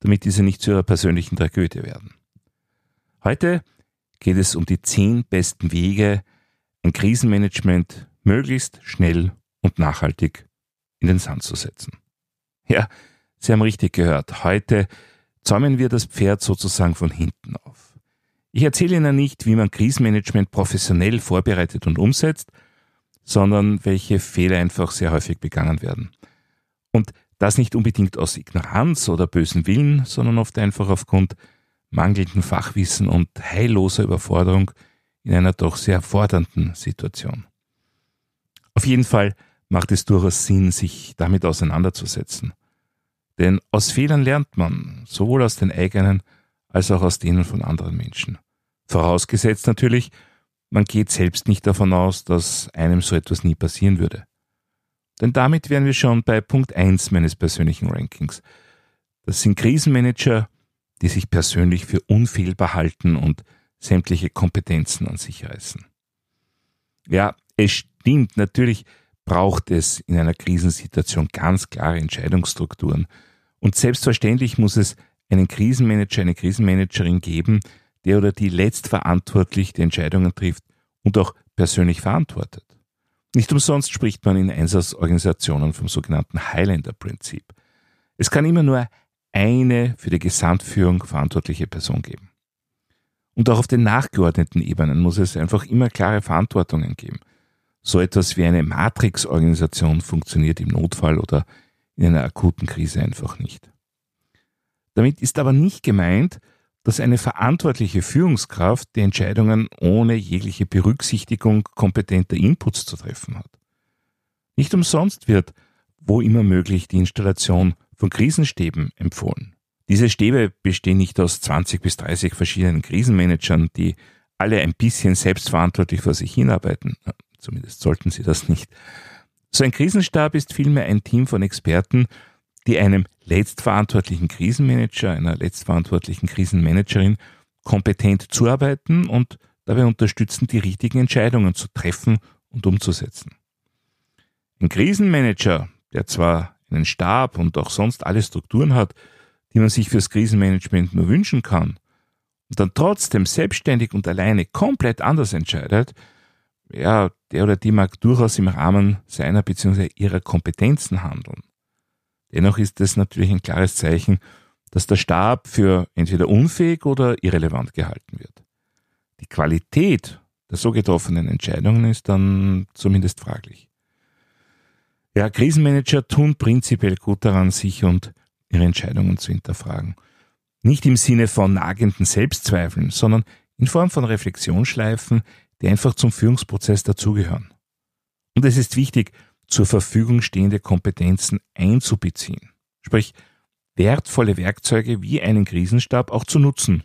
damit diese nicht zu ihrer persönlichen Tragödie werden. Heute geht es um die zehn besten Wege, ein Krisenmanagement möglichst schnell und nachhaltig in den Sand zu setzen. Ja, Sie haben richtig gehört. Heute zäumen wir das Pferd sozusagen von hinten auf. Ich erzähle Ihnen nicht, wie man Krisenmanagement professionell vorbereitet und umsetzt, sondern welche Fehler einfach sehr häufig begangen werden. Und das nicht unbedingt aus Ignoranz oder bösen Willen, sondern oft einfach aufgrund mangelnden Fachwissen und heilloser Überforderung in einer doch sehr fordernden Situation. Auf jeden Fall macht es durchaus Sinn, sich damit auseinanderzusetzen. Denn aus Fehlern lernt man, sowohl aus den eigenen als auch aus denen von anderen Menschen. Vorausgesetzt natürlich, man geht selbst nicht davon aus, dass einem so etwas nie passieren würde. Denn damit wären wir schon bei Punkt 1 meines persönlichen Rankings. Das sind Krisenmanager, die sich persönlich für unfehlbar halten und sämtliche Kompetenzen an sich reißen. Ja, es stimmt, natürlich braucht es in einer Krisensituation ganz klare Entscheidungsstrukturen. Und selbstverständlich muss es einen Krisenmanager, eine Krisenmanagerin geben, der oder die letztverantwortlich die Entscheidungen trifft und auch persönlich verantwortet. Nicht umsonst spricht man in Einsatzorganisationen vom sogenannten Highlander-Prinzip. Es kann immer nur eine für die Gesamtführung verantwortliche Person geben. Und auch auf den nachgeordneten Ebenen muss es einfach immer klare Verantwortungen geben. So etwas wie eine Matrix-Organisation funktioniert im Notfall oder in einer akuten Krise einfach nicht. Damit ist aber nicht gemeint, dass eine verantwortliche Führungskraft die Entscheidungen ohne jegliche Berücksichtigung kompetenter Inputs zu treffen hat. Nicht umsonst wird, wo immer möglich, die Installation von Krisenstäben empfohlen. Diese Stäbe bestehen nicht aus 20 bis 30 verschiedenen Krisenmanagern, die alle ein bisschen selbstverantwortlich vor sich hinarbeiten. Zumindest sollten sie das nicht. So ein Krisenstab ist vielmehr ein Team von Experten, die einem letztverantwortlichen Krisenmanager, einer letztverantwortlichen Krisenmanagerin kompetent zuarbeiten und dabei unterstützen, die richtigen Entscheidungen zu treffen und umzusetzen. Ein Krisenmanager, der zwar einen Stab und auch sonst alle Strukturen hat, die man sich fürs Krisenmanagement nur wünschen kann, und dann trotzdem selbstständig und alleine komplett anders entscheidet, ja, der oder die mag durchaus im Rahmen seiner bzw. ihrer Kompetenzen handeln. Dennoch ist es natürlich ein klares Zeichen, dass der Stab für entweder unfähig oder irrelevant gehalten wird. Die Qualität der so getroffenen Entscheidungen ist dann zumindest fraglich. Ja, Krisenmanager tun prinzipiell gut daran, sich und ihre Entscheidungen zu hinterfragen. Nicht im Sinne von nagenden Selbstzweifeln, sondern in Form von Reflexionsschleifen, die einfach zum Führungsprozess dazugehören. Und es ist wichtig, zur Verfügung stehende Kompetenzen einzubeziehen. Sprich, wertvolle Werkzeuge wie einen Krisenstab auch zu nutzen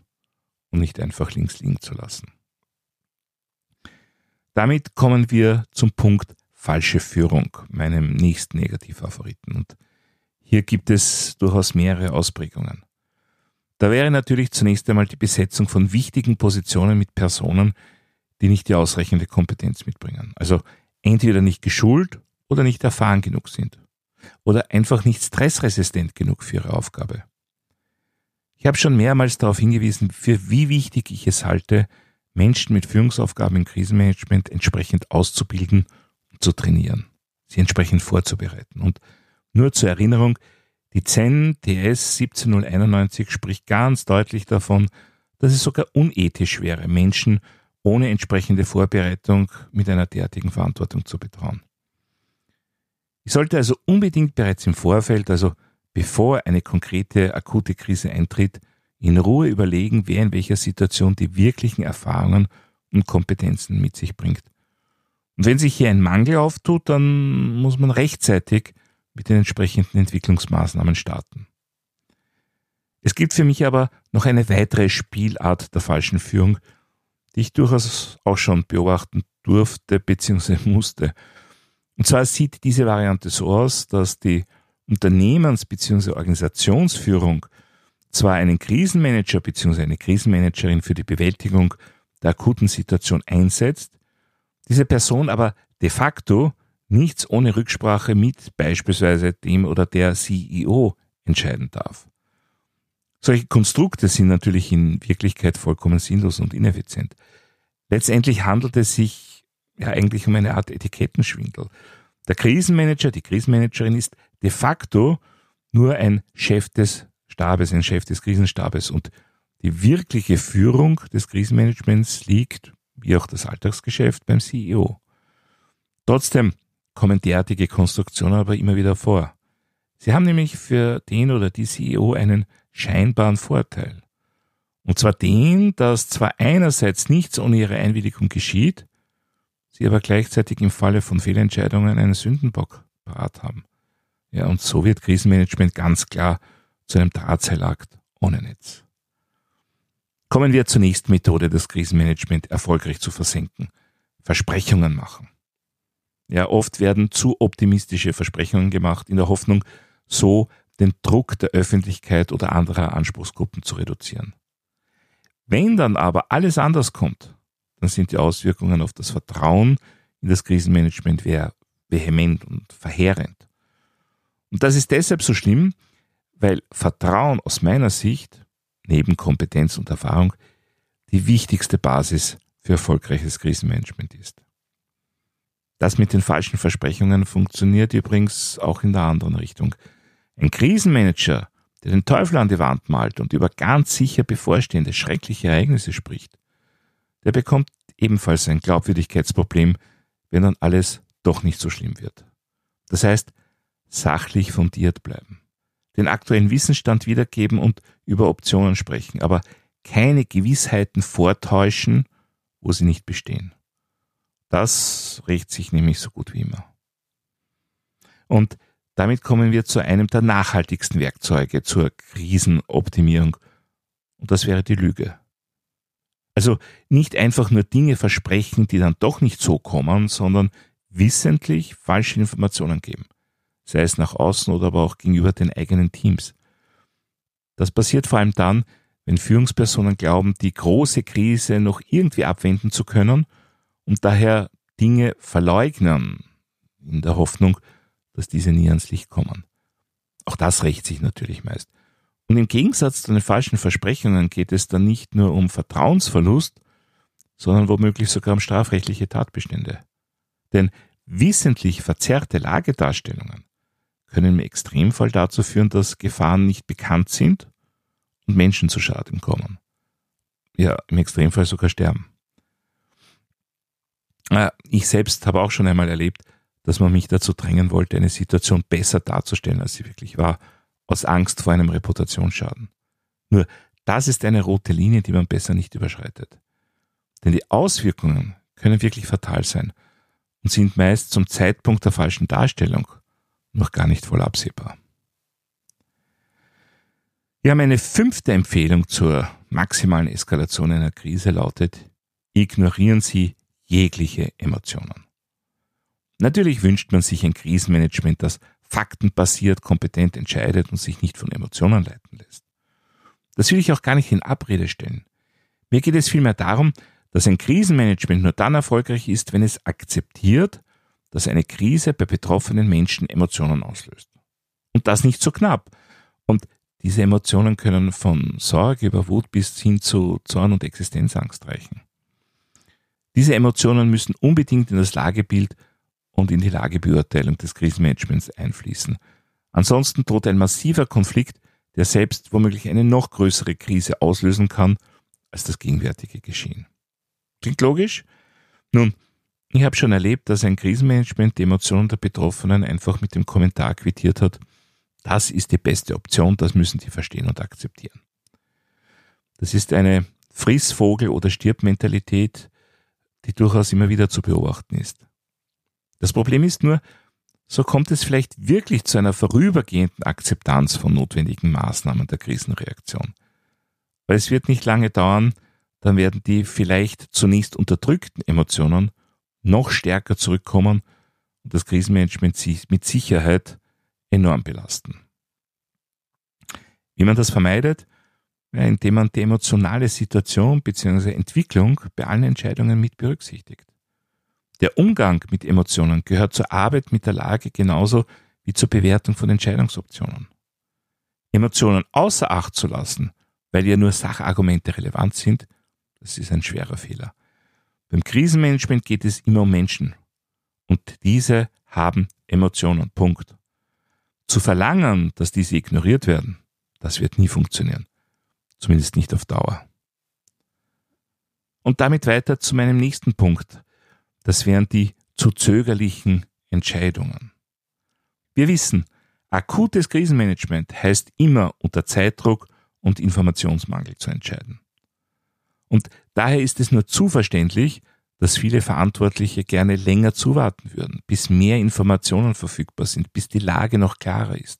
und nicht einfach links liegen zu lassen. Damit kommen wir zum Punkt falsche Führung, meinem nächsten Negativfavoriten. Und hier gibt es durchaus mehrere Ausprägungen. Da wäre natürlich zunächst einmal die Besetzung von wichtigen Positionen mit Personen, die nicht die ausreichende Kompetenz mitbringen. Also entweder nicht geschult oder nicht erfahren genug sind. Oder einfach nicht stressresistent genug für ihre Aufgabe. Ich habe schon mehrmals darauf hingewiesen, für wie wichtig ich es halte, Menschen mit Führungsaufgaben im Krisenmanagement entsprechend auszubilden zu trainieren, sie entsprechend vorzubereiten. Und nur zur Erinnerung, die CEN TS 17091 spricht ganz deutlich davon, dass es sogar unethisch wäre, Menschen ohne entsprechende Vorbereitung mit einer derartigen Verantwortung zu betrauen. Ich sollte also unbedingt bereits im Vorfeld, also bevor eine konkrete akute Krise eintritt, in Ruhe überlegen, wer in welcher Situation die wirklichen Erfahrungen und Kompetenzen mit sich bringt und wenn sich hier ein Mangel auftut, dann muss man rechtzeitig mit den entsprechenden Entwicklungsmaßnahmen starten. Es gibt für mich aber noch eine weitere Spielart der falschen Führung, die ich durchaus auch schon beobachten durfte bzw. musste. Und zwar sieht diese Variante so aus, dass die Unternehmens- bzw. Organisationsführung zwar einen Krisenmanager bzw. eine Krisenmanagerin für die Bewältigung der akuten Situation einsetzt, diese Person aber de facto nichts ohne Rücksprache mit beispielsweise dem oder der CEO entscheiden darf. Solche Konstrukte sind natürlich in Wirklichkeit vollkommen sinnlos und ineffizient. Letztendlich handelt es sich ja eigentlich um eine Art Etikettenschwindel. Der Krisenmanager, die Krisenmanagerin ist de facto nur ein Chef des Stabes, ein Chef des Krisenstabes und die wirkliche Führung des Krisenmanagements liegt, wie auch das Alltagsgeschäft, beim CEO. Trotzdem kommen derartige Konstruktionen aber immer wieder vor. Sie haben nämlich für den oder die CEO einen scheinbaren Vorteil. Und zwar den, dass zwar einerseits nichts ohne ihre Einwilligung geschieht, sie aber gleichzeitig im Falle von Fehlentscheidungen einen Sündenbock parat haben. Ja, und so wird Krisenmanagement ganz klar zu einem Drahtseilakt ohne Netz. Kommen wir zur nächsten Methode, das Krisenmanagement erfolgreich zu versenken. Versprechungen machen. Ja, oft werden zu optimistische Versprechungen gemacht, in der Hoffnung, so den Druck der Öffentlichkeit oder anderer Anspruchsgruppen zu reduzieren. Wenn dann aber alles anders kommt, dann sind die Auswirkungen auf das Vertrauen in das Krisenmanagement vehement und verheerend. Und das ist deshalb so schlimm, weil Vertrauen aus meiner Sicht, neben Kompetenz und Erfahrung, die wichtigste Basis für erfolgreiches Krisenmanagement ist. Das mit den falschen Versprechungen funktioniert übrigens auch in der anderen Richtung. Ein Krisenmanager, der den Teufel an die Wand malt und über ganz sicher bevorstehende schreckliche Ereignisse spricht, der bekommt ebenfalls ein Glaubwürdigkeitsproblem, wenn dann alles doch nicht so schlimm wird. Das heißt, sachlich fundiert bleiben, den aktuellen Wissensstand wiedergeben und über Optionen sprechen, aber keine Gewissheiten vortäuschen, wo sie nicht bestehen. Das rächt sich nämlich so gut wie immer. Und damit kommen wir zu einem der nachhaltigsten Werkzeuge zur Krisenoptimierung. Und das wäre die Lüge. Also nicht einfach nur Dinge versprechen, die dann doch nicht so kommen, sondern wissentlich falsche Informationen geben. Sei es nach außen oder aber auch gegenüber den eigenen Teams. Das passiert vor allem dann, wenn Führungspersonen glauben, die große Krise noch irgendwie abwenden zu können und daher Dinge verleugnen, in der Hoffnung, dass diese nie ans Licht kommen. Auch das rächt sich natürlich meist. Und im Gegensatz zu den falschen Versprechungen geht es dann nicht nur um Vertrauensverlust, sondern womöglich sogar um strafrechtliche Tatbestände. Denn wissentlich verzerrte Lagedarstellungen können im Extremfall dazu führen, dass Gefahren nicht bekannt sind und Menschen zu Schaden kommen. Ja, im Extremfall sogar sterben. Äh, ich selbst habe auch schon einmal erlebt, dass man mich dazu drängen wollte, eine Situation besser darzustellen, als sie wirklich war, aus Angst vor einem Reputationsschaden. Nur das ist eine rote Linie, die man besser nicht überschreitet. Denn die Auswirkungen können wirklich fatal sein und sind meist zum Zeitpunkt der falschen Darstellung noch gar nicht voll absehbar. Ja, meine fünfte Empfehlung zur maximalen Eskalation einer Krise lautet, ignorieren Sie jegliche Emotionen. Natürlich wünscht man sich ein Krisenmanagement, das faktenbasiert, kompetent entscheidet und sich nicht von Emotionen leiten lässt. Das will ich auch gar nicht in Abrede stellen. Mir geht es vielmehr darum, dass ein Krisenmanagement nur dann erfolgreich ist, wenn es akzeptiert, dass eine Krise bei betroffenen Menschen Emotionen auslöst. Und das nicht so knapp. Und diese Emotionen können von Sorge über Wut bis hin zu Zorn und Existenzangst reichen. Diese Emotionen müssen unbedingt in das Lagebild und in die Lagebeurteilung des Krisenmanagements einfließen. Ansonsten droht ein massiver Konflikt, der selbst womöglich eine noch größere Krise auslösen kann als das gegenwärtige Geschehen. Klingt logisch? Nun, ich habe schon erlebt, dass ein Krisenmanagement die Emotionen der Betroffenen einfach mit dem Kommentar quittiert hat, das ist die beste Option, das müssen die verstehen und akzeptieren. Das ist eine Frissvogel- oder Stirbmentalität, die durchaus immer wieder zu beobachten ist. Das Problem ist nur, so kommt es vielleicht wirklich zu einer vorübergehenden Akzeptanz von notwendigen Maßnahmen der Krisenreaktion. Weil es wird nicht lange dauern, dann werden die vielleicht zunächst unterdrückten Emotionen noch stärker zurückkommen und das Krisenmanagement sich mit Sicherheit enorm belasten. Wie man das vermeidet? Indem man die emotionale Situation bzw. Entwicklung bei allen Entscheidungen mit berücksichtigt. Der Umgang mit Emotionen gehört zur Arbeit mit der Lage genauso wie zur Bewertung von Entscheidungsoptionen. Emotionen außer Acht zu lassen, weil ja nur Sachargumente relevant sind, das ist ein schwerer Fehler. Beim Krisenmanagement geht es immer um Menschen. Und diese haben Emotionen. Punkt. Zu verlangen, dass diese ignoriert werden, das wird nie funktionieren. Zumindest nicht auf Dauer. Und damit weiter zu meinem nächsten Punkt. Das wären die zu zögerlichen Entscheidungen. Wir wissen, akutes Krisenmanagement heißt immer unter Zeitdruck und Informationsmangel zu entscheiden. Und daher ist es nur zu verständlich, dass viele Verantwortliche gerne länger zuwarten würden, bis mehr Informationen verfügbar sind, bis die Lage noch klarer ist.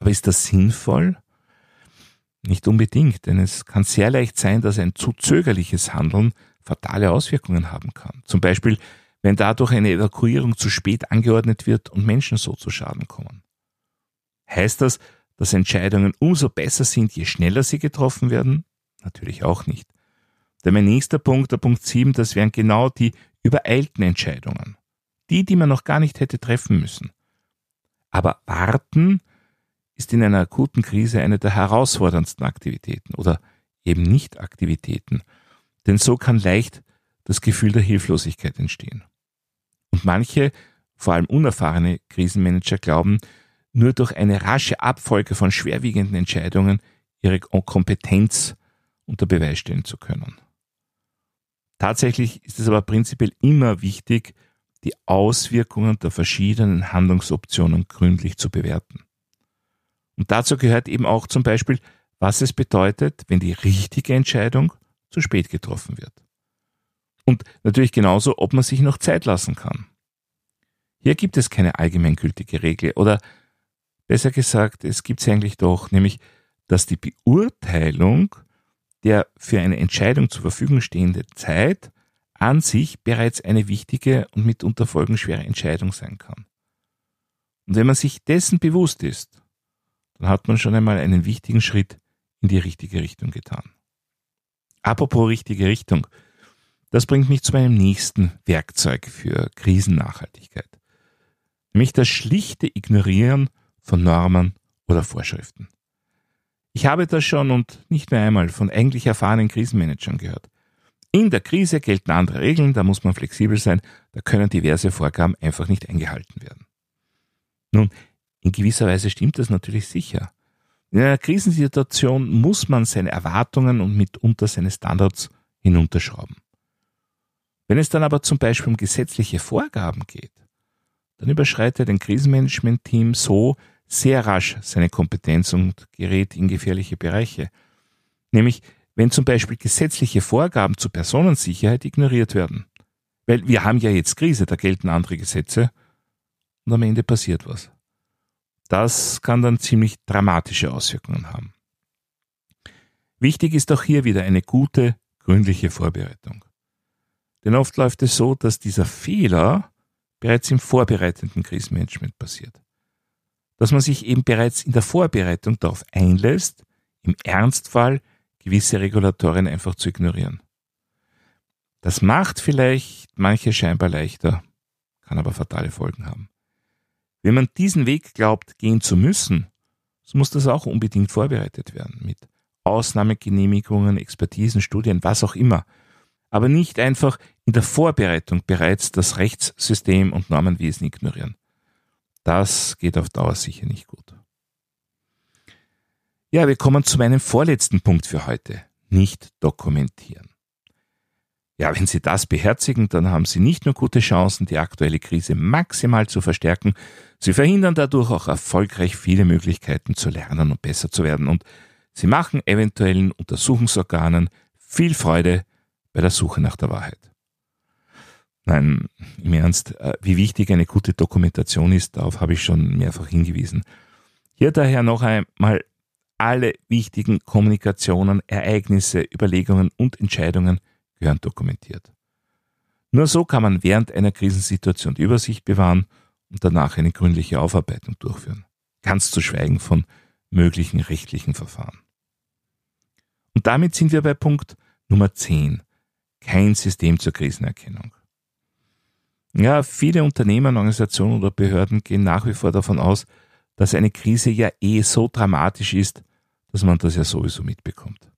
Aber ist das sinnvoll? Nicht unbedingt, denn es kann sehr leicht sein, dass ein zu zögerliches Handeln fatale Auswirkungen haben kann. Zum Beispiel, wenn dadurch eine Evakuierung zu spät angeordnet wird und Menschen so zu Schaden kommen. Heißt das, dass Entscheidungen umso besser sind, je schneller sie getroffen werden? Natürlich auch nicht. Denn mein nächster Punkt, der Punkt 7, das wären genau die übereilten Entscheidungen. Die, die man noch gar nicht hätte treffen müssen. Aber warten ist in einer akuten Krise eine der herausforderndsten Aktivitäten oder eben nicht Aktivitäten. Denn so kann leicht das Gefühl der Hilflosigkeit entstehen. Und manche, vor allem unerfahrene Krisenmanager glauben, nur durch eine rasche Abfolge von schwerwiegenden Entscheidungen ihre Kompetenz unter Beweis stellen zu können. Tatsächlich ist es aber prinzipiell immer wichtig, die Auswirkungen der verschiedenen Handlungsoptionen gründlich zu bewerten. Und dazu gehört eben auch zum Beispiel, was es bedeutet, wenn die richtige Entscheidung zu spät getroffen wird. Und natürlich genauso, ob man sich noch Zeit lassen kann. Hier gibt es keine allgemeingültige Regel oder besser gesagt, es gibt es eigentlich doch, nämlich, dass die Beurteilung der für eine Entscheidung zur Verfügung stehende Zeit an sich bereits eine wichtige und mitunter folgenschwere Entscheidung sein kann. Und wenn man sich dessen bewusst ist, dann hat man schon einmal einen wichtigen Schritt in die richtige Richtung getan. Apropos richtige Richtung, das bringt mich zu meinem nächsten Werkzeug für Krisennachhaltigkeit, nämlich das schlichte Ignorieren von Normen oder Vorschriften. Ich habe das schon und nicht nur einmal von eigentlich erfahrenen Krisenmanagern gehört. In der Krise gelten andere Regeln, da muss man flexibel sein, da können diverse Vorgaben einfach nicht eingehalten werden. Nun, in gewisser Weise stimmt das natürlich sicher. In einer Krisensituation muss man seine Erwartungen und mitunter seine Standards hinunterschrauben. Wenn es dann aber zum Beispiel um gesetzliche Vorgaben geht, dann überschreitet ein Krisenmanagement-Team so sehr rasch seine Kompetenz und gerät in gefährliche Bereiche. Nämlich, wenn zum Beispiel gesetzliche Vorgaben zur Personensicherheit ignoriert werden. Weil wir haben ja jetzt Krise, da gelten andere Gesetze und am Ende passiert was. Das kann dann ziemlich dramatische Auswirkungen haben. Wichtig ist auch hier wieder eine gute, gründliche Vorbereitung. Denn oft läuft es so, dass dieser Fehler bereits im vorbereitenden Krisenmanagement passiert dass man sich eben bereits in der Vorbereitung darauf einlässt, im Ernstfall gewisse Regulatorien einfach zu ignorieren. Das macht vielleicht manche scheinbar leichter, kann aber fatale Folgen haben. Wenn man diesen Weg glaubt, gehen zu müssen, so muss das auch unbedingt vorbereitet werden mit Ausnahmegenehmigungen, Expertisen, Studien, was auch immer. Aber nicht einfach in der Vorbereitung bereits das Rechtssystem und Normenwesen ignorieren. Das geht auf Dauer sicher nicht gut. Ja, wir kommen zu meinem vorletzten Punkt für heute. Nicht dokumentieren. Ja, wenn Sie das beherzigen, dann haben Sie nicht nur gute Chancen, die aktuelle Krise maximal zu verstärken, Sie verhindern dadurch auch erfolgreich viele Möglichkeiten zu lernen und besser zu werden und Sie machen eventuellen Untersuchungsorganen viel Freude bei der Suche nach der Wahrheit. Nein, im Ernst, äh, wie wichtig eine gute Dokumentation ist, darauf habe ich schon mehrfach hingewiesen. Hier daher noch einmal alle wichtigen Kommunikationen, Ereignisse, Überlegungen und Entscheidungen gehören dokumentiert. Nur so kann man während einer Krisensituation die Übersicht bewahren und danach eine gründliche Aufarbeitung durchführen. Ganz zu schweigen von möglichen rechtlichen Verfahren. Und damit sind wir bei Punkt Nummer 10. Kein System zur Krisenerkennung. Ja, viele Unternehmen, Organisationen oder Behörden gehen nach wie vor davon aus, dass eine Krise ja eh so dramatisch ist, dass man das ja sowieso mitbekommt.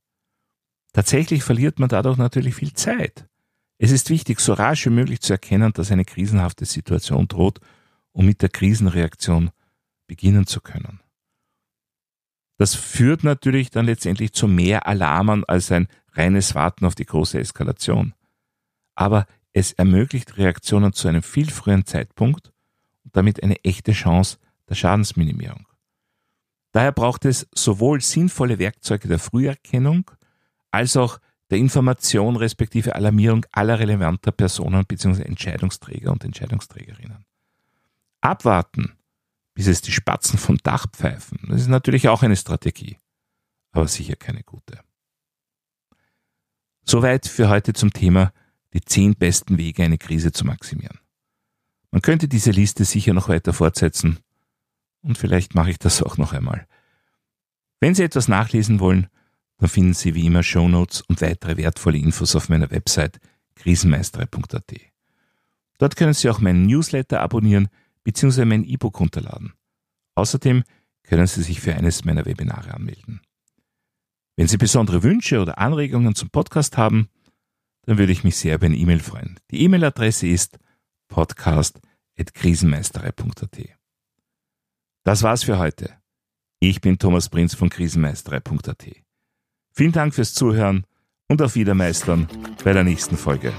Tatsächlich verliert man dadurch natürlich viel Zeit. Es ist wichtig, so rasch wie möglich zu erkennen, dass eine krisenhafte Situation droht, um mit der Krisenreaktion beginnen zu können. Das führt natürlich dann letztendlich zu mehr Alarmen als ein reines Warten auf die große Eskalation. Aber es ermöglicht Reaktionen zu einem viel früheren Zeitpunkt und damit eine echte Chance der Schadensminimierung. Daher braucht es sowohl sinnvolle Werkzeuge der Früherkennung als auch der Information respektive Alarmierung aller relevanter Personen bzw. Entscheidungsträger und Entscheidungsträgerinnen. Abwarten, bis es die Spatzen vom Dach pfeifen, das ist natürlich auch eine Strategie, aber sicher keine gute. Soweit für heute zum Thema die zehn besten Wege, eine Krise zu maximieren. Man könnte diese Liste sicher noch weiter fortsetzen und vielleicht mache ich das auch noch einmal. Wenn Sie etwas nachlesen wollen, dann finden Sie wie immer Shownotes und weitere wertvolle Infos auf meiner Website krisenmeistere.at. Dort können Sie auch meinen Newsletter abonnieren bzw. mein E-Book runterladen. Außerdem können Sie sich für eines meiner Webinare anmelden. Wenn Sie besondere Wünsche oder Anregungen zum Podcast haben, dann würde ich mich sehr über eine E-Mail freuen. Die E-Mail-Adresse ist podcast.krisenmeisterei.at. Das war's für heute. Ich bin Thomas Prinz von krisenmeisterei.at. Vielen Dank fürs Zuhören und auf Wiedermeistern bei der nächsten Folge.